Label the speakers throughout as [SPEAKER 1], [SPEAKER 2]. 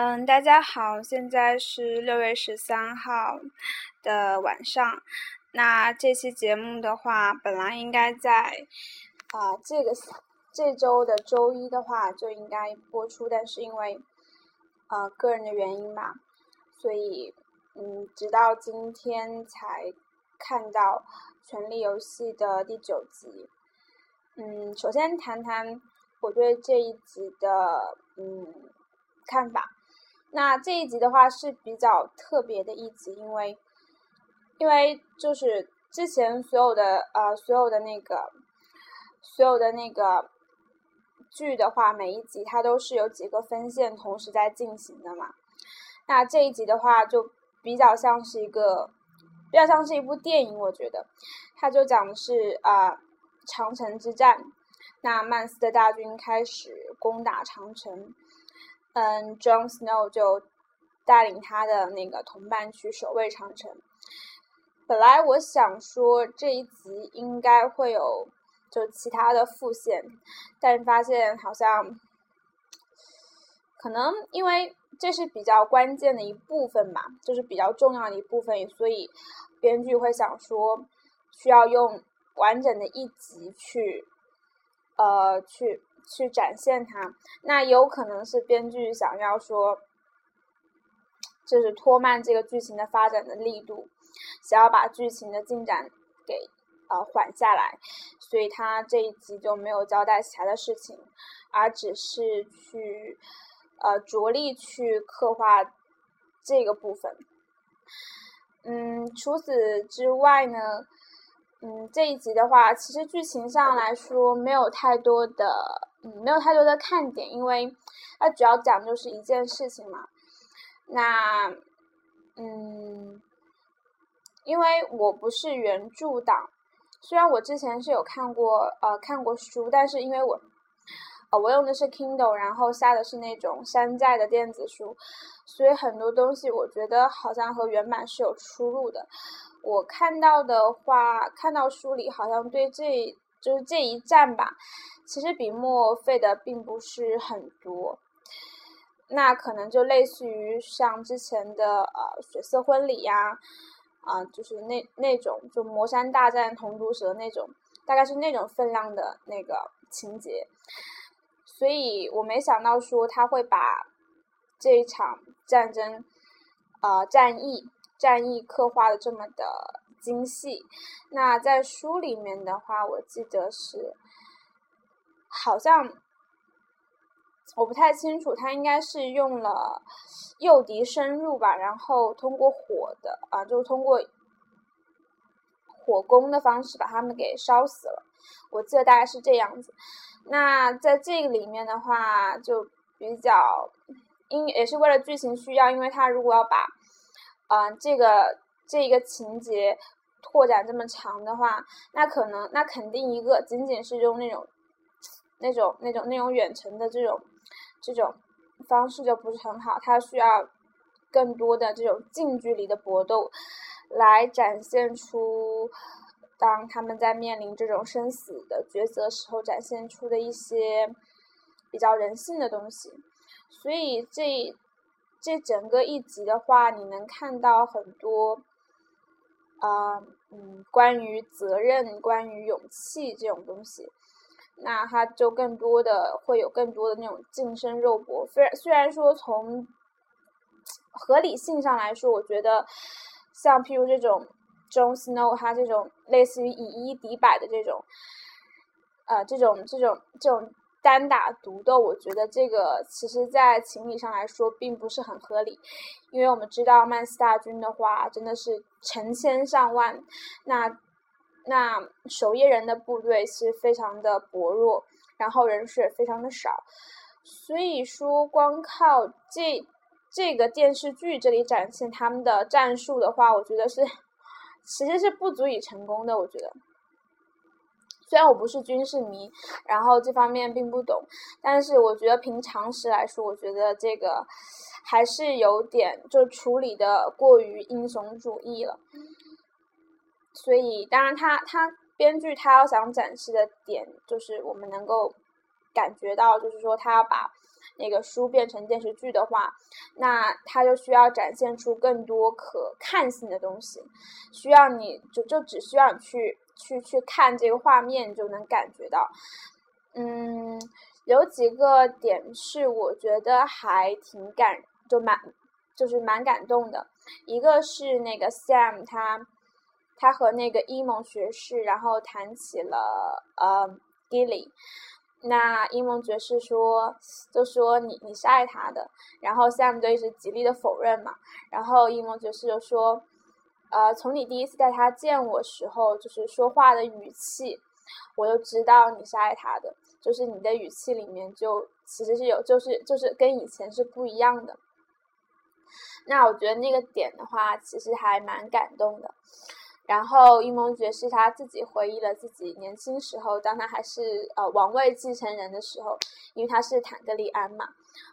[SPEAKER 1] 嗯，大家好，现在是六月十三号的晚上。那这期节目的话，本来应该在啊这个这周的周一的话就应该播出，但是因为呃个人的原因嘛，所以嗯直到今天才看到《权力游戏》的第九集。嗯，首先谈谈我对这一集的嗯看法。那这一集的话是比较特别的一集，因为，因为就是之前所有的呃所有的那个所有的那个剧的话，每一集它都是有几个分线同时在进行的嘛。那这一集的话就比较像是一个比较像是一部电影，我觉得，它就讲的是啊长城之战，那曼斯的大军开始攻打长城。嗯，John Snow 就带领他的那个同伴去守卫长城。本来我想说这一集应该会有就其他的副线，但发现好像可能因为这是比较关键的一部分嘛，就是比较重要的一部分，所以编剧会想说需要用完整的一集去呃去。去展现它，那有可能是编剧想要说，就是拖慢这个剧情的发展的力度，想要把剧情的进展给呃缓下来，所以他这一集就没有交代其他的事情，而只是去呃着力去刻画这个部分。嗯，除此之外呢，嗯，这一集的话，其实剧情上来说没有太多的。没有太多的看点，因为它主要讲就是一件事情嘛。那，嗯，因为我不是原著党，虽然我之前是有看过呃看过书，但是因为我呃我用的是 Kindle，然后下的是那种山寨的电子书，所以很多东西我觉得好像和原版是有出入的。我看到的话，看到书里好像对这就是这一战吧。其实笔墨费的并不是很多，那可能就类似于像之前的呃血色婚礼呀，啊就是那那种就魔山大战铜毒蛇那种，大概是那种分量的那个情节，所以我没想到说他会把这一场战争，呃战役战役刻画的这么的精细，那在书里面的话，我记得是。好像我不太清楚，他应该是用了诱敌深入吧，然后通过火的啊，就通过火攻的方式把他们给烧死了。我记得大概是这样子。那在这个里面的话，就比较因也是为了剧情需要，因为他如果要把嗯这个这一个情节拓展这么长的话，那可能那肯定一个仅仅是用那种。那种、那种、那种远程的这种、这种方式就不是很好，它需要更多的这种近距离的搏斗，来展现出当他们在面临这种生死的抉择时候展现出的一些比较人性的东西。所以这这整个一集的话，你能看到很多啊，嗯，关于责任、关于勇气这种东西。那它就更多的会有更多的那种近身肉搏，虽然虽然说从合理性上来说，我觉得像譬如这种 Jon Snow 他这种类似于以一敌百的这种，呃，这种这种这种单打独斗，我觉得这个其实在情理上来说并不是很合理，因为我们知道曼斯大军的话真的是成千上万，那。那守夜人的部队是非常的薄弱，然后人数也非常的少，所以说光靠这这个电视剧这里展现他们的战术的话，我觉得是其实是不足以成功的。我觉得，虽然我不是军事迷，然后这方面并不懂，但是我觉得凭常识来说，我觉得这个还是有点就处理的过于英雄主义了。所以，当然，他他编剧他要想展示的点，就是我们能够感觉到，就是说他要把那个书变成电视剧的话，那它就需要展现出更多可看性的东西，需要你就就只需要你去去去看这个画面就能感觉到。嗯，有几个点是我觉得还挺感，就蛮就是蛮感动的。一个是那个 Sam 他他和那个伊蒙爵士，然后谈起了呃 Gilly。那伊蒙爵士说，就说你你是爱他的，然后 Sam 就一直极力的否认嘛。然后伊蒙爵士就说，呃，从你第一次带他见我时候，就是说话的语气，我就知道你是爱他的，就是你的语气里面就其实是有，就是就是跟以前是不一样的。那我觉得那个点的话，其实还蛮感动的。然后伊蒙爵士他自己回忆了自己年轻时候，当他还是呃王位继承人的时候，因为他是坦格利安嘛，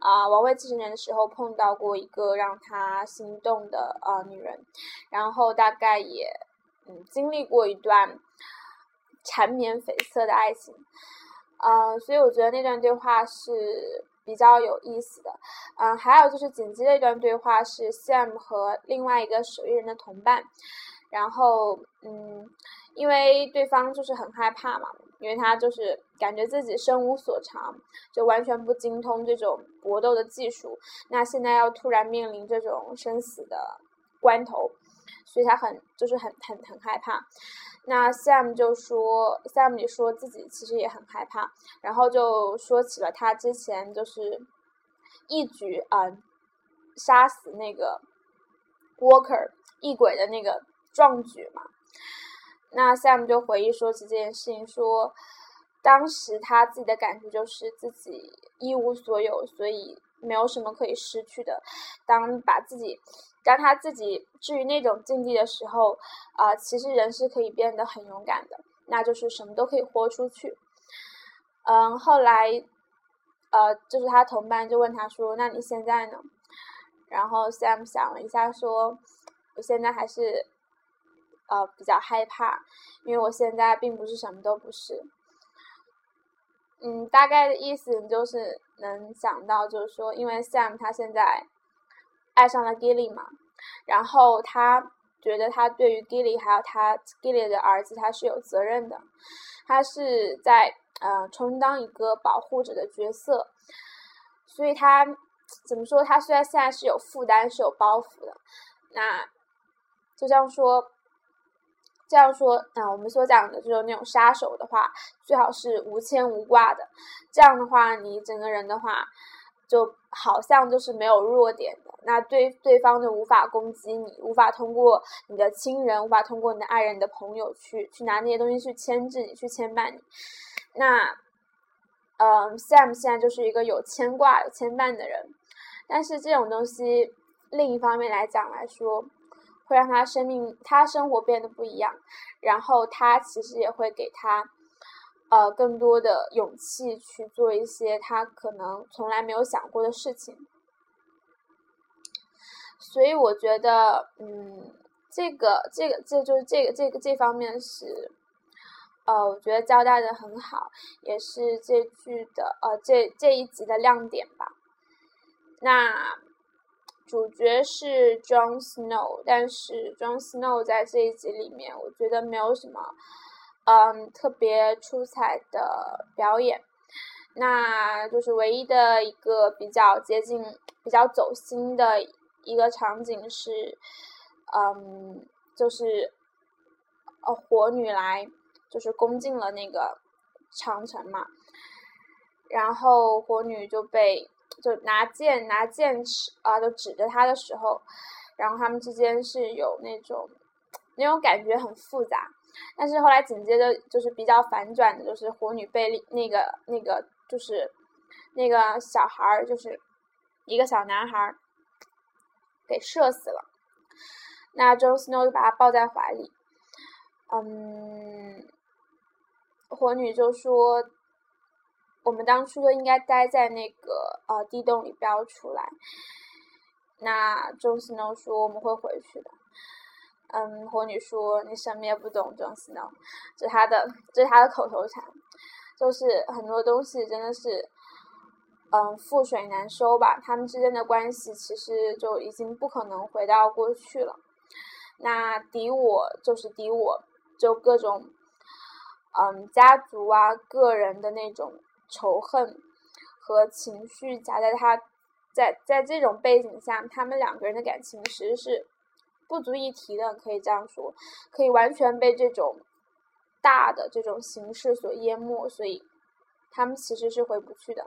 [SPEAKER 1] 啊王位继承人的时候碰到过一个让他心动的呃女人，然后大概也嗯经历过一段缠绵悱恻的爱情，嗯，所以我觉得那段对话是比较有意思的，嗯，还有就是紧接着一段对话是 Sam 和另外一个守夜人的同伴。然后，嗯，因为对方就是很害怕嘛，因为他就是感觉自己身无所长，就完全不精通这种搏斗的技术。那现在要突然面临这种生死的关头，所以他很就是很很很害怕。那 Sam 就说，Sam 也说自己其实也很害怕，然后就说起了他之前就是一举啊杀死那个 Walker 异鬼的那个。壮举嘛，那 Sam 就回忆说起这件事情，说当时他自己的感觉就是自己一无所有，所以没有什么可以失去的。当把自己，当他自己置于那种境地的时候，啊，其实人是可以变得很勇敢的，那就是什么都可以豁出去。嗯，后来，呃，就是他同伴就问他说：“那你现在呢？”然后 Sam 想了一下说：“我现在还是。”呃，比较害怕，因为我现在并不是什么都不是。嗯，大概的意思就是能想到，就是说，因为 Sam 他现在爱上了 Gilly 嘛，然后他觉得他对于 Gilly 还有他 Gilly 的儿子，他是有责任的，他是在呃充当一个保护者的角色，所以他怎么说？他虽然现在是有负担，是有包袱的，那就像说。这样说，那我们所讲的就是那种杀手的话，最好是无牵无挂的。这样的话，你整个人的话，就好像就是没有弱点的。那对对方就无法攻击你，无法通过你的亲人，无法通过你的爱人、你的朋友去去拿那些东西去牵制你，去牵绊你。那，嗯，Sam 现在就是一个有牵挂、有牵绊的人。但是这种东西，另一方面来讲来说。会让他生命、他生活变得不一样，然后他其实也会给他，呃，更多的勇气去做一些他可能从来没有想过的事情。所以我觉得，嗯，这个、这个、这就是这个、这个这方面是，呃，我觉得交代的很好，也是这剧的呃这这一集的亮点吧。那。主角是 Jon Snow，但是 Jon Snow 在这一集里面，我觉得没有什么，嗯，特别出彩的表演。那就是唯一的一个比较接近、比较走心的一个场景是，嗯，就是呃，火女来就是攻进了那个长城嘛，然后火女就被。就拿剑拿剑指啊，就指着他的时候，然后他们之间是有那种那种感觉很复杂，但是后来紧接着就是比较反转的，就是火女被那个那个就是那个小孩儿，就是一个小男孩儿给射死了，那 Jon Snow 就把他抱在怀里，嗯，火女就说。我们当初都应该待在那个呃地洞里，不要出来。那 Jon Snow 说我们会回去的。嗯，火女说你什么也不懂，Jon Snow，这是他的，这是他的口头禅，就是很多东西真的是，嗯，覆水难收吧。他们之间的关系其实就已经不可能回到过去了。那敌我就是敌我，就各种嗯家族啊、个人的那种仇恨和情绪夹在他，在在这种背景下，他们两个人的感情其实是不足一提的，可以这样说，可以完全被这种大的这种形式所淹没，所以。他们其实是回不去的。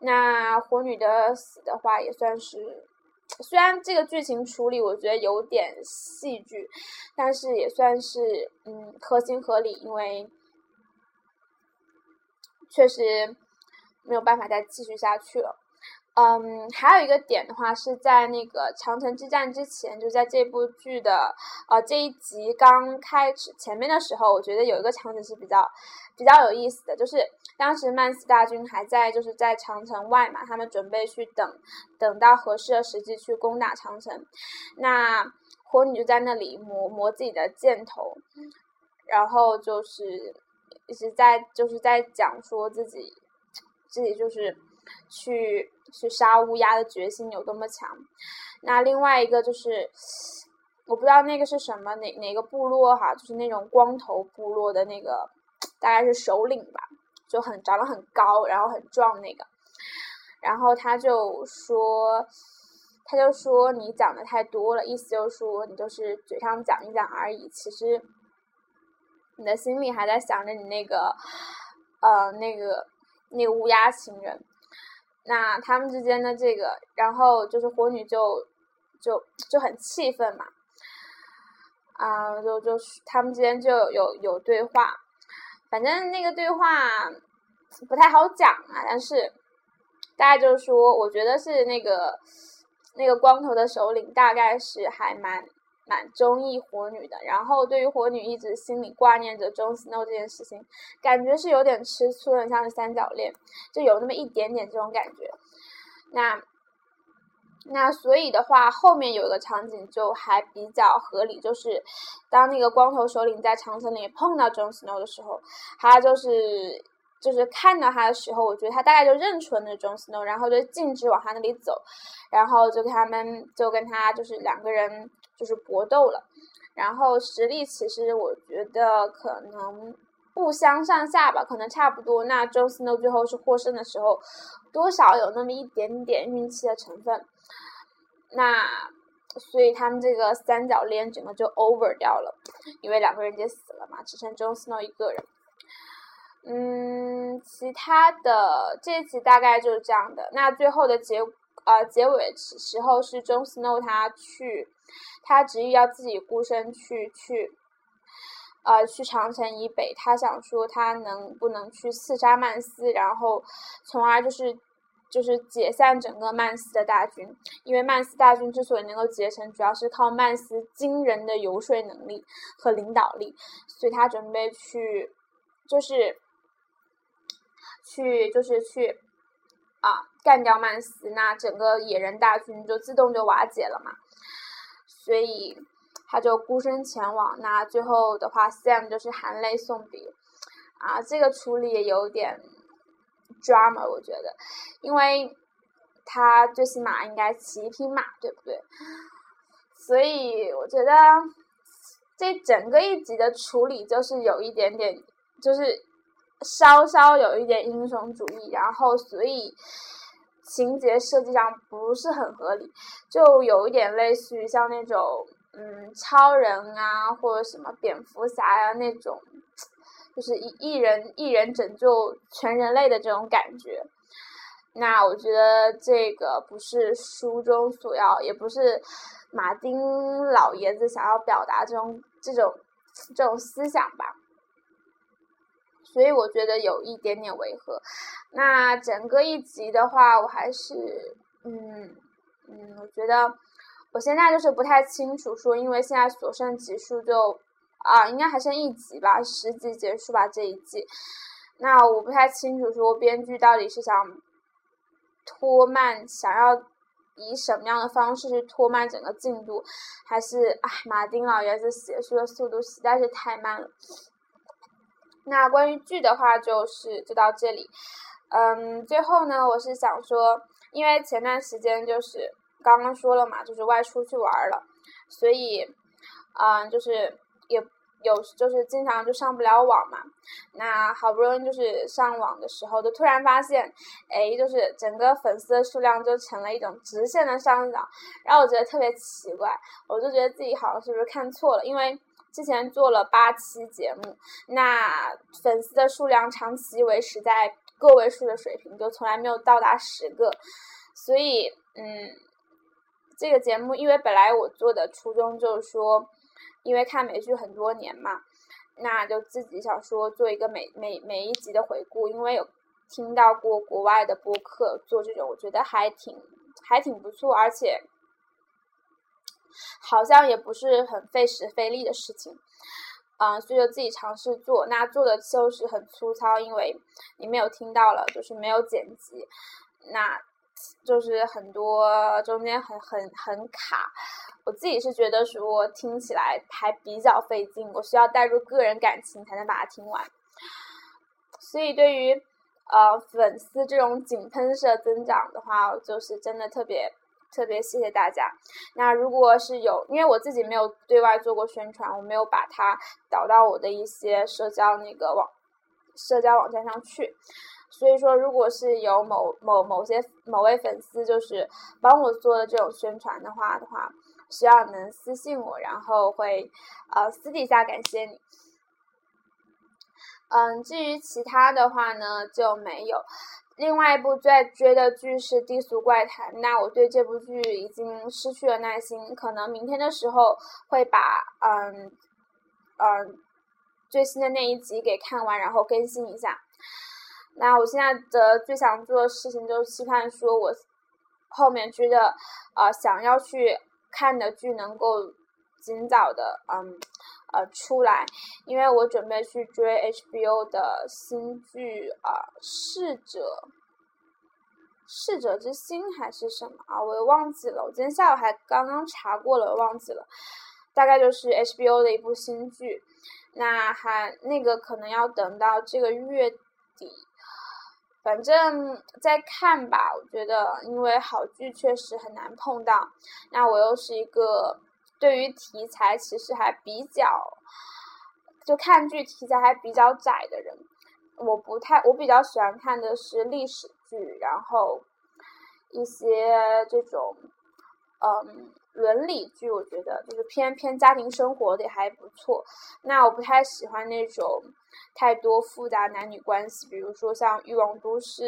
[SPEAKER 1] 那火女的死的话，也算是，虽然这个剧情处理我觉得有点戏剧，但是也算是嗯合情合理，因为确实没有办法再继续下去了。嗯，还有一个点的话，是在那个长城之战之前，就在这部剧的呃这一集刚开始前面的时候，我觉得有一个场景是比较比较有意思的，就是当时曼斯大军还在就是在长城外嘛，他们准备去等等到合适的时机去攻打长城，那火女就在那里磨磨自己的箭头，然后就是一直在就是在讲说自己自己就是去。去杀乌鸦的决心有多么强？那另外一个就是，我不知道那个是什么哪哪个部落哈，就是那种光头部落的那个，大概是首领吧，就很长得很高，然后很壮那个。然后他就说，他就说你讲的太多了，意思就是说你就是嘴上讲一讲而已，其实你的心里还在想着你那个，呃，那个那个乌鸦情人。那他们之间的这个，然后就是火女就就就很气愤嘛，啊，就就他们之间就有有对话，反正那个对话不太好讲啊，但是大概就是说，我觉得是那个那个光头的首领大概是还蛮。蛮中意火女的，然后对于火女一直心里挂念着 Jon Snow 这件事情，感觉是有点吃醋的，像是三角恋，就有那么一点点这种感觉。那那所以的话，后面有一个场景就还比较合理，就是当那个光头首领在长城里碰到 Jon Snow 的时候，他就是就是看到他的时候，我觉得他大概就认出了那 Jon Snow，然后就径直往他那里走，然后就跟他们就跟他就是两个人。就是搏斗了，然后实力其实我觉得可能不相上下吧，可能差不多。那 Jon Snow 最后是获胜的时候，多少有那么一点点运气的成分。那所以他们这个三角恋整个就 over 掉了，因为两个人就死了嘛，只剩 Jon Snow 一个人。嗯，其他的这一集大概就是这样的。那最后的结呃结尾时候是 Jon Snow 他去。他执意要自己孤身去去，呃，去长城以北。他想说，他能不能去刺杀曼斯，然后，从而就是就是解散整个曼斯的大军。因为曼斯大军之所以能够结成，主要是靠曼斯惊人的游说能力和领导力。所以他准备去，就是去就是去啊，干掉曼斯，那整个野人大军就自动就瓦解了嘛。所以他就孤身前往，那最后的话，Sam 就是含泪送别，啊，这个处理也有点 drama，我觉得，因为他最起码应该骑一匹马，对不对？所以我觉得这整个一集的处理就是有一点点，就是稍稍有一点英雄主义，然后所以。情节设计上不是很合理，就有一点类似于像那种嗯超人啊或者什么蝙蝠侠呀那种，就是一一人一人拯救全人类的这种感觉。那我觉得这个不是书中所要，也不是马丁老爷子想要表达这种这种这种思想吧。所以我觉得有一点点违和。那整个一集的话，我还是，嗯嗯，我觉得我现在就是不太清楚，说因为现在所剩集数就啊，应该还剩一集吧，十集结束吧这一季。那我不太清楚，说编剧到底是想拖慢，想要以什么样的方式去拖慢整个进度，还是哎，马丁老爷子写书的速度实在是太慢了。那关于剧的话，就是就到这里。嗯，最后呢，我是想说，因为前段时间就是刚刚说了嘛，就是外出去玩了，所以，嗯，就是也有就是经常就上不了网嘛。那好不容易就是上网的时候，就突然发现，哎，就是整个粉丝的数量就成了一种直线的上涨，然后我觉得特别奇怪，我就觉得自己好像是不是看错了，因为。之前做了八期节目，那粉丝的数量长期维持在个位数的水平，就从来没有到达十个。所以，嗯，这个节目因为本来我做的初衷就是说，因为看美剧很多年嘛，那就自己想说做一个每每每一集的回顾，因为有听到过国外的播客做这种，我觉得还挺还挺不错，而且。好像也不是很费时费力的事情，嗯，所以就自己尝试做。那做的就是很粗糙，因为你没有听到了，就是没有剪辑，那就是很多中间很很很卡。我自己是觉得说听起来还比较费劲，我需要带入个人感情才能把它听完。所以对于呃粉丝这种井喷式增长的话，就是真的特别。特别谢谢大家。那如果是有，因为我自己没有对外做过宣传，我没有把它导到我的一些社交那个网社交网站上去，所以说，如果是有某某某些某位粉丝就是帮我做的这种宣传的话的话，希望能私信我，然后会呃私底下感谢你。嗯，至于其他的话呢，就没有。另外一部在追的剧是《低俗怪谈》，那我对这部剧已经失去了耐心，可能明天的时候会把嗯嗯最新的那一集给看完，然后更新一下。那我现在的最想做的事情就是期盼说，我后面追的呃想要去看的剧能够尽早的嗯。呃，出来，因为我准备去追 HBO 的新剧啊，《逝者》，逝者之心还是什么啊？我又忘记了。我今天下午还刚刚查过了，忘记了。大概就是 HBO 的一部新剧，那还那个可能要等到这个月底，反正再看吧。我觉得，因为好剧确实很难碰到，那我又是一个。对于题材其实还比较，就看剧题材还比较窄的人，我不太，我比较喜欢看的是历史剧，然后一些这种，嗯，伦理剧，我觉得就是偏偏家庭生活的还不错。那我不太喜欢那种太多复杂男女关系，比如说像《欲望都市》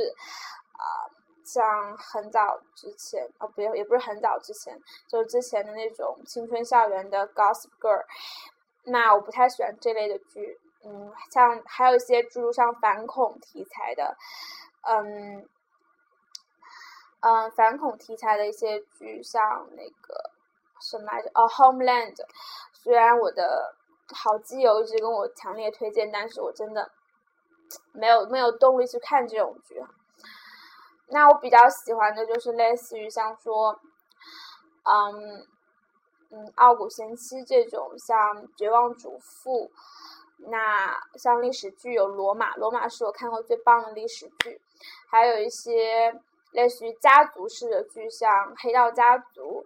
[SPEAKER 1] 啊。像很早之前，哦，不，也不是很早之前，就是之前的那种青春校园的 Gossip Girl，那我不太喜欢这类的剧。嗯，像还有一些诸如像反恐题材的，嗯，嗯，反恐题材的一些剧，像那个什么来着？哦，Homeland。虽然我的好基友一直跟我强烈推荐，但是我真的没有没有动力去看这种剧。那我比较喜欢的就是类似于像说，嗯嗯，《傲骨贤妻》这种，像《绝望主妇》，那像历史剧有《罗马》，《罗马》是我看过最棒的历史剧，还有一些类似于家族式的剧，像《黑道家族》，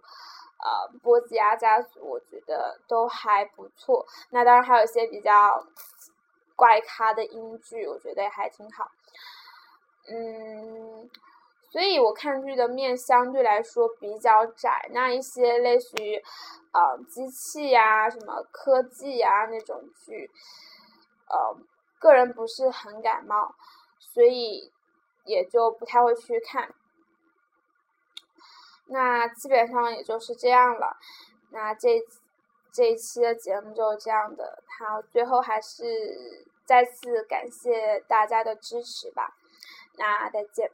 [SPEAKER 1] 呃，《波吉亚家族》，我觉得都还不错。那当然还有一些比较怪咖的英剧，我觉得也还挺好。嗯。所以我看剧的面相对来说比较窄，那一些类似于，呃，机器呀、什么科技呀那种剧，呃，个人不是很感冒，所以也就不太会去看。那基本上也就是这样了。那这这一期的节目就是这样的。好，最后还是再次感谢大家的支持吧。那再见。